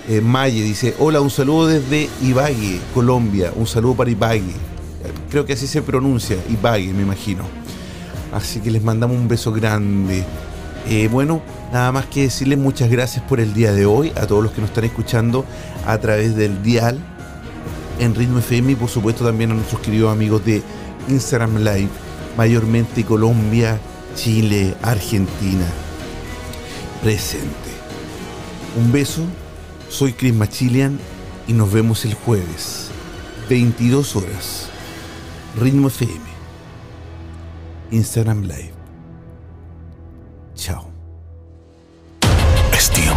Eh, Maye dice, hola, un saludo desde Ibague, Colombia, un saludo para Ibague. Creo que así se pronuncia, Ibague, me imagino. Así que les mandamos un beso grande. Eh, bueno, nada más que decirles muchas gracias por el día de hoy, a todos los que nos están escuchando a través del dial en Ritmo FM y por supuesto también a nuestros queridos amigos de Instagram Live, mayormente Colombia, Chile, Argentina presente. Un beso, soy Chris Machilian y nos vemos el jueves, 22 horas, Ritmo FM, Instagram Live. Chao.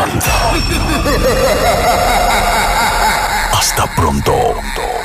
La hermandad. Hasta pronto.